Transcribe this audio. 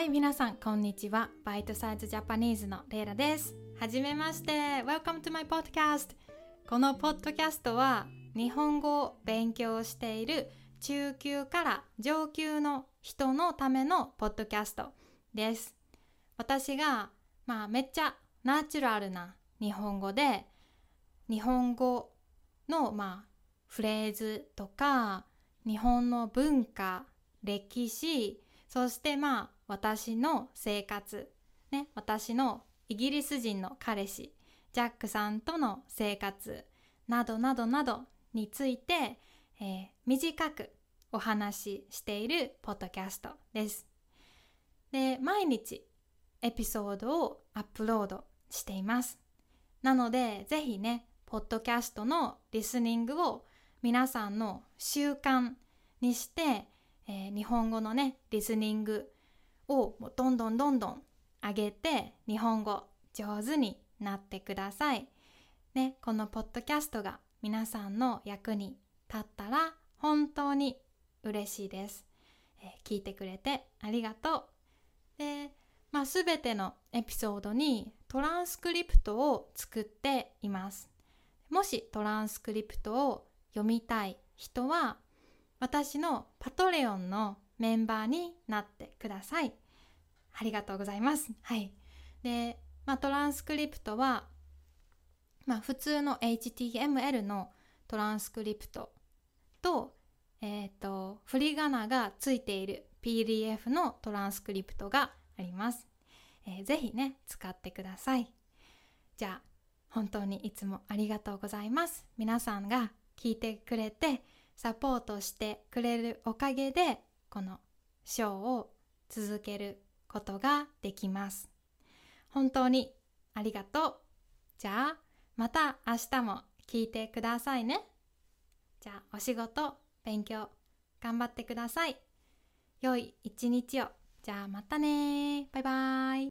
はい、皆さん、こんにちは。バイトサイズジャパニーズのレイラです。はじめまして。Welcome to my podcast. このポッドキャストは、日本語を勉強している中級から上級の人のためのポッドキャストです。私が、まあ、めっちゃナチュラルな日本語で、日本語の、まあ、フレーズとか、日本の文化、歴史、そしてまあ私の生活、ね、私のイギリス人の彼氏、ジャックさんとの生活などなどなどについて、えー、短くお話ししているポッドキャストです。で、毎日エピソードをアップロードしています。なので、ぜひね、ポッドキャストのリスニングを皆さんの習慣にしてえー、日本語のねリスニングをもうどんどんどんどん上げて日本語上手になってください。ね、このポッドキャストが皆さんの役に立ったら本当に嬉しいです。えー、聞いてくれてありがとう。で、まあ、全てのエピソードにトランスクリプトを作っています。もしトランスクリプトを読みたい人は私のパトレオンのメンバーになってください。ありがとうございます。はい。で、まあ、トランスクリプトは、まあ、普通の HTML のトランスクリプトと、えっ、ー、と、振り仮名がついている PDF のトランスクリプトがあります。えー、ぜひね、使ってください。じゃあ、本当にいつもありがとうございます。皆さんが聞いてくれて、サポートしてくれるおかげでこのショーを続けることができます。本当にありがとう。じゃあまた明日も聞いてくださいね。じゃあお仕事、勉強頑張ってください。良い一日を。じゃあまたねバイバイ。